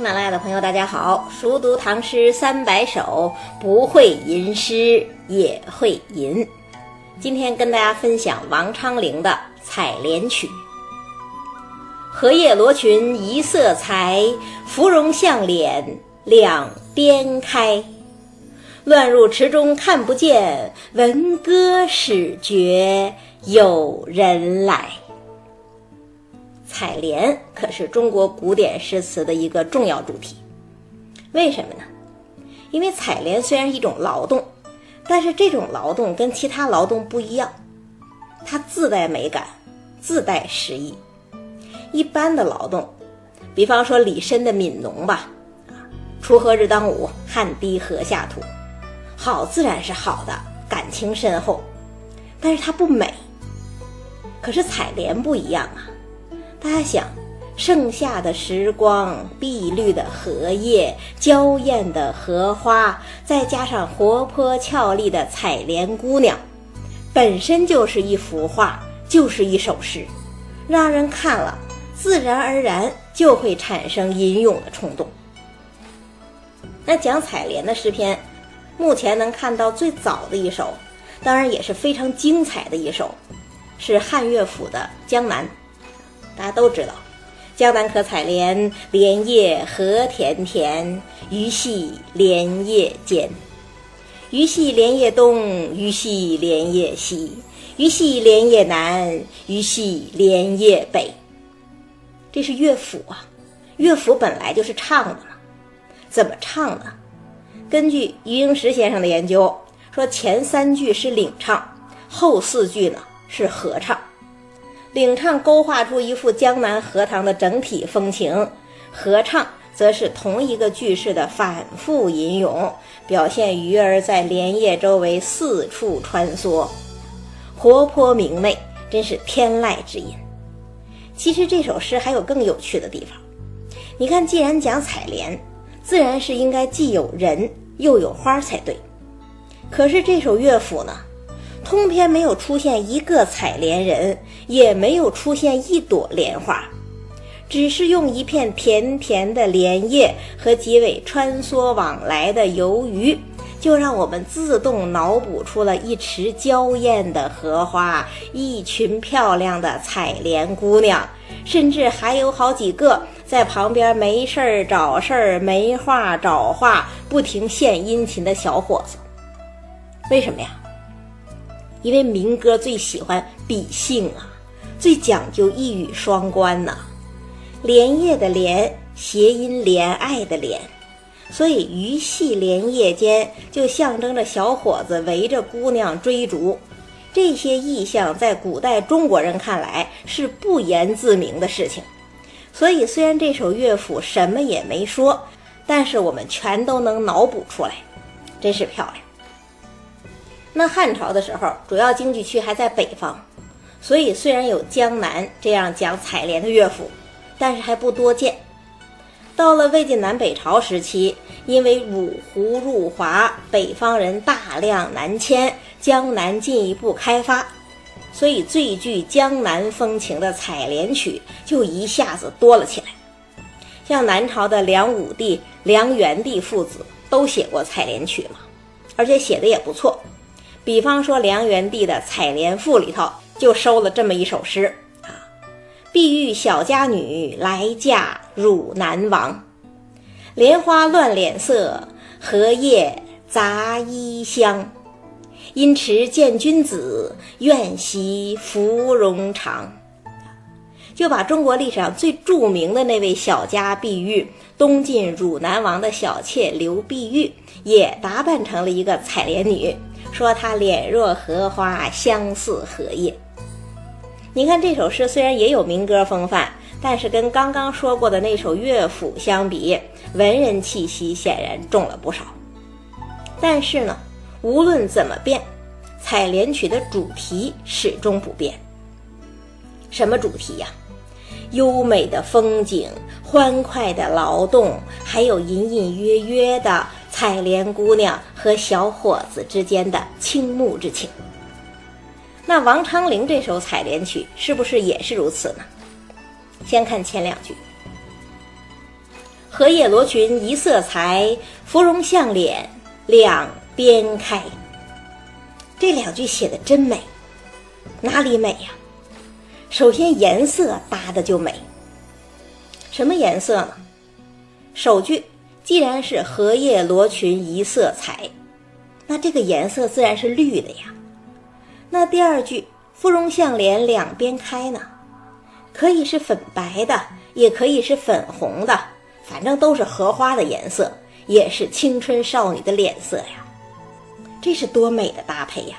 喜马拉雅的朋友，大家好！熟读唐诗三百首，不会吟诗也会吟。今天跟大家分享王昌龄的《采莲曲》：荷叶罗裙一色裁，芙蓉向脸两边开。乱入池中看不见，闻歌始觉有人来。采莲可是中国古典诗词的一个重要主题，为什么呢？因为采莲虽然是一种劳动，但是这种劳动跟其他劳动不一样，它自带美感，自带诗意。一般的劳动，比方说李绅的《悯农》吧，锄禾日当午，汗滴禾下土，好自然是好的，感情深厚，但是它不美。可是采莲不一样啊。大家想，盛夏的时光，碧绿的荷叶，娇艳的荷花，再加上活泼俏丽的采莲姑娘，本身就是一幅画，就是一首诗，让人看了自然而然就会产生吟咏的冲动。那讲采莲的诗篇，目前能看到最早的一首，当然也是非常精彩的一首，是汉乐府的《江南》。大家都知道，江南可采莲，莲叶何田田，鱼戏莲叶间。鱼戏莲叶东，鱼戏莲叶西，鱼戏莲叶南，鱼戏莲叶北。这是乐府啊，乐府本来就是唱的嘛。怎么唱呢？根据余英时先生的研究，说前三句是领唱，后四句呢是合唱。领唱勾画出一幅江南荷塘的整体风情，合唱则是同一个句式的反复吟咏，表现鱼儿在莲叶周围四处穿梭，活泼明媚，真是天籁之音。其实这首诗还有更有趣的地方，你看，既然讲采莲，自然是应该既有人又有花才对，可是这首乐府呢？通篇没有出现一个采莲人，也没有出现一朵莲花，只是用一片甜甜的莲叶和几尾穿梭往来的游鱼，就让我们自动脑补出了一池娇艳的荷花，一群漂亮的采莲姑娘，甚至还有好几个在旁边没事儿找事儿、没话找话、不停献殷勤的小伙子。为什么呀？因为民歌最喜欢比兴啊，最讲究一语双关呐。莲叶的莲，谐音怜爱的怜，所以鱼戏莲叶间就象征着小伙子围着姑娘追逐。这些意象在古代中国人看来是不言自明的事情。所以虽然这首乐府什么也没说，但是我们全都能脑补出来，真是漂亮。那汉朝的时候，主要经济区还在北方，所以虽然有江南这样讲采莲的乐府，但是还不多见。到了魏晋南北朝时期，因为五胡入华，北方人大量南迁，江南进一步开发，所以最具江南风情的采莲曲就一下子多了起来。像南朝的梁武帝、梁元帝父子都写过采莲曲嘛，而且写的也不错。比方说梁元帝的《采莲赋》里头就收了这么一首诗啊：“碧玉小家女来嫁汝南王，莲花乱脸色，荷叶杂衣香。因持见君子，愿袭芙蓉长。”就把中国历史上最著名的那位小家碧玉，东晋汝南王的小妾刘碧玉，也打扮成了一个采莲女。说他脸若荷花，相似荷叶。你看这首诗虽然也有民歌风范，但是跟刚刚说过的那首乐府相比，文人气息显然重了不少。但是呢，无论怎么变，采莲曲的主题始终不变。什么主题呀？优美的风景，欢快的劳动，还有隐隐约约的。采莲姑娘和小伙子之间的倾慕之情。那王昌龄这首采莲曲是不是也是如此呢？先看前两句：“荷叶罗裙一色裁，芙蓉向脸两边开。这两句写的真美，哪里美呀？首先颜色搭的就美。什么颜色呢？首句既然是荷叶罗裙一色裁，那这个颜色自然是绿的呀。那第二句芙蓉向脸两边开呢，可以是粉白的，也可以是粉红的，反正都是荷花的颜色，也是青春少女的脸色呀。这是多美的搭配呀！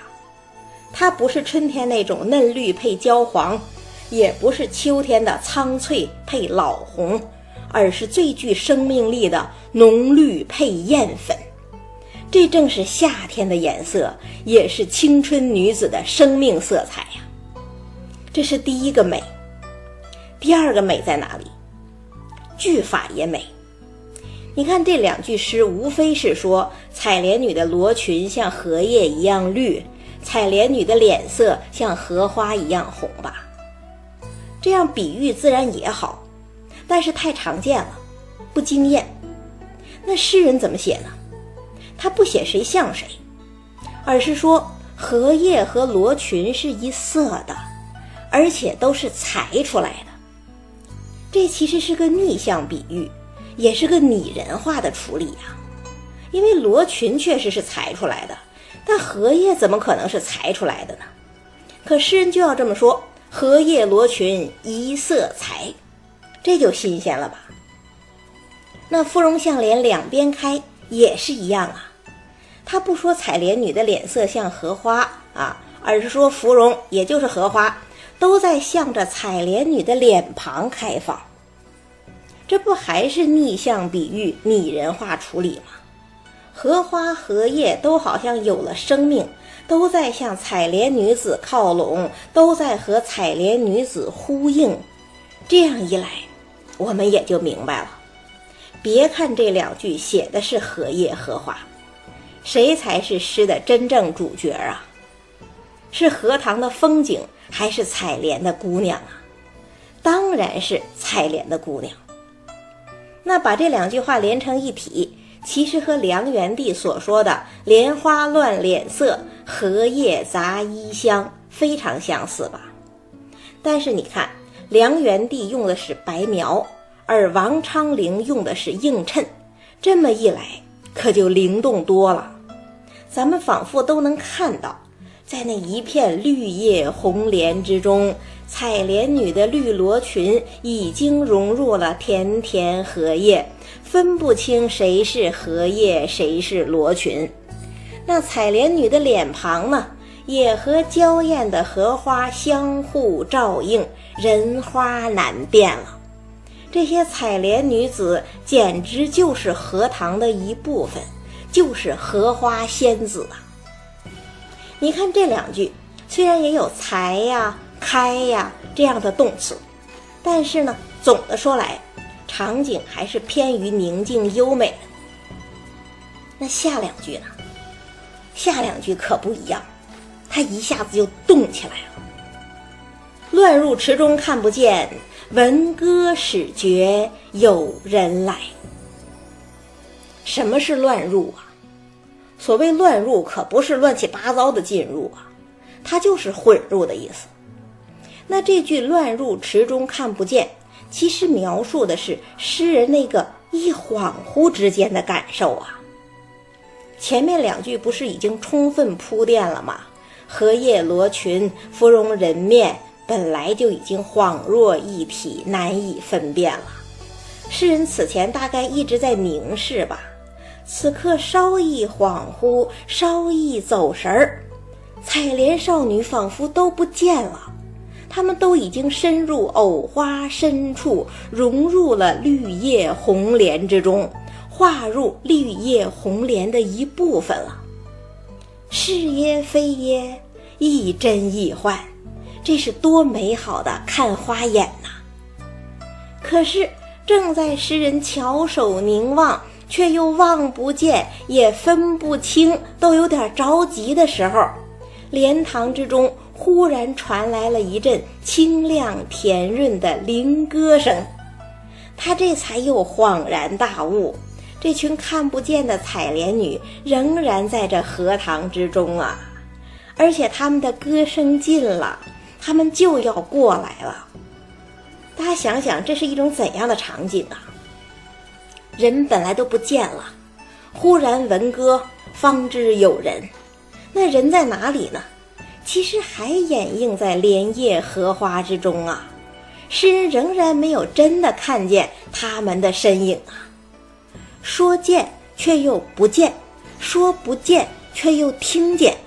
它不是春天那种嫩绿配焦黄，也不是秋天的苍翠配老红，而是最具生命力的浓绿配艳粉。这正是夏天的颜色，也是青春女子的生命色彩呀。这是第一个美。第二个美在哪里？句法也美。你看这两句诗，无非是说采莲女的罗裙像荷叶一样绿。采莲女的脸色像荷花一样红吧？这样比喻自然也好，但是太常见了，不惊艳。那诗人怎么写呢？他不写谁像谁，而是说荷叶和罗裙是一色的，而且都是裁出来的。这其实是个逆向比喻，也是个拟人化的处理呀。因为罗裙确实是裁出来的。但荷叶怎么可能是裁出来的呢？可诗人就要这么说：“荷叶罗裙一色裁”，这就新鲜了吧？那芙蓉向脸两边开也是一样啊。他不说采莲女的脸色像荷花啊，而是说芙蓉也就是荷花，都在向着采莲女的脸庞开放。这不还是逆向比喻、拟人化处理吗？荷花、荷叶都好像有了生命，都在向采莲女子靠拢，都在和采莲女子呼应。这样一来，我们也就明白了。别看这两句写的是荷叶、荷花，谁才是诗的真正主角啊？是荷塘的风景，还是采莲的姑娘啊？当然是采莲的姑娘。那把这两句话连成一体。其实和梁元帝所说的“莲花乱脸色，荷叶杂衣香”非常相似吧？但是你看，梁元帝用的是白描，而王昌龄用的是映衬，这么一来可就灵动多了。咱们仿佛都能看到，在那一片绿叶红莲之中，采莲女的绿罗裙已经融入了田田荷叶。分不清谁是荷叶，谁是罗裙。那采莲女的脸庞呢，也和娇艳的荷花相互照应，人花难辨了。这些采莲女子简直就是荷塘的一部分，就是荷花仙子啊！你看这两句，虽然也有裁呀、开呀这样的动词，但是呢，总的说来。场景还是偏于宁静优美。那下两句呢？下两句可不一样，它一下子就动起来了。乱入池中看不见，闻歌始觉有人来。什么是乱入啊？所谓乱入，可不是乱七八糟的进入啊，它就是混入的意思。那这句“乱入池中看不见”。其实描述的是诗人那个一恍惚之间的感受啊。前面两句不是已经充分铺垫了吗？荷叶罗裙，芙蓉人面，本来就已经恍若一体，难以分辨了。诗人此前大概一直在凝视吧，此刻稍一恍惚，稍一走神儿，采莲少女仿佛都不见了。他们都已经深入藕花深处，融入了绿叶红莲之中，化入绿叶红莲的一部分了。是耶非耶，亦真亦幻，这是多美好的看花眼呐！可是正在诗人翘首凝望，却又望不见，也分不清，都有点着急的时候，莲塘之中。忽然传来了一阵清亮甜润的灵歌声，他这才又恍然大悟：这群看不见的采莲女仍然在这荷塘之中啊！而且他们的歌声近了，他们就要过来了。大家想想，这是一种怎样的场景啊？人本来都不见了，忽然闻歌，方知有人。那人在哪里呢？其实还掩映在莲叶荷花之中啊。诗人仍然没有真的看见他们的身影啊。说见却又不见，说不见却又听见，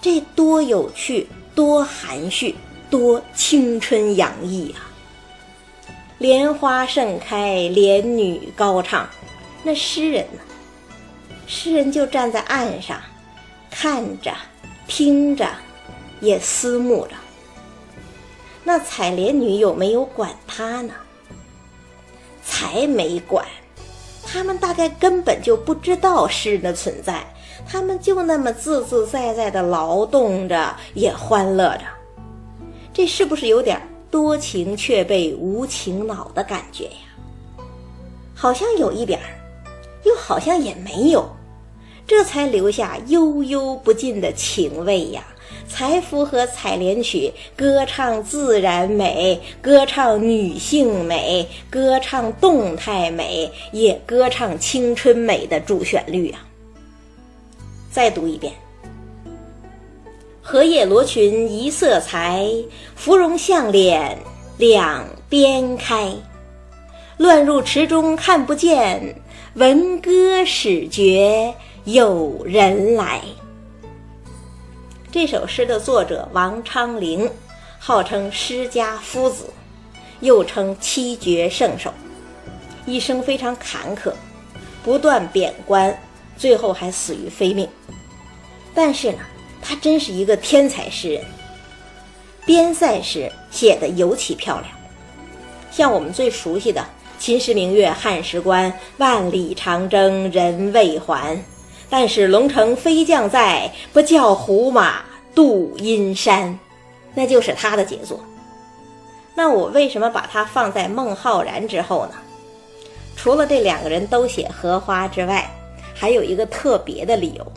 这多有趣，多含蓄，多青春洋溢啊！莲花盛开，莲女高唱，那诗人呢？诗人就站在岸上，看着，听着，也思慕着。那采莲女有没有管他呢？才没管，他们大概根本就不知道诗人的存在，他们就那么自自在在的劳动着，也欢乐着。这是不是有点多情却被无情恼的感觉呀？好像有一点儿，又好像也没有，这才留下悠悠不尽的情味呀。才符合采莲曲歌唱自然美、歌唱女性美、歌唱动态美，也歌唱青春美的主旋律啊！再读一遍：荷叶罗裙一色裁，芙蓉向脸两边开。乱入池中看不见，闻歌始觉有人来。这首诗的作者王昌龄，号称诗家夫子，又称七绝圣手，一生非常坎坷，不断贬官，最后还死于非命。但是呢，他真是一个天才诗人，边塞诗写得尤其漂亮。像我们最熟悉的“秦时明月汉时关，万里长征人未还”。但是龙城飞将在，不教胡马度阴山，那就是他的杰作。那我为什么把它放在孟浩然之后呢？除了这两个人都写荷花之外，还有一个特别的理由。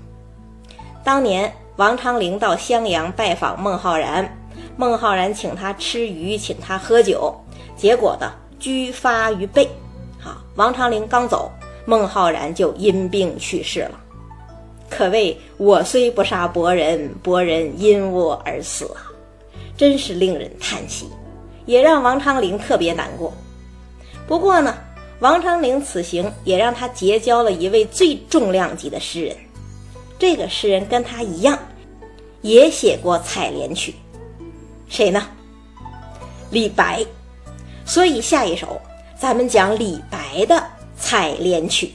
当年王昌龄到襄阳拜访孟浩然，孟浩然请他吃鱼，请他喝酒，结果呢，居发于背。好，王昌龄刚走，孟浩然就因病去世了。可谓我虽不杀伯仁，伯仁因我而死啊！真是令人叹息，也让王昌龄特别难过。不过呢，王昌龄此行也让他结交了一位最重量级的诗人。这个诗人跟他一样，也写过《采莲曲》，谁呢？李白。所以下一首咱们讲李白的《采莲曲》。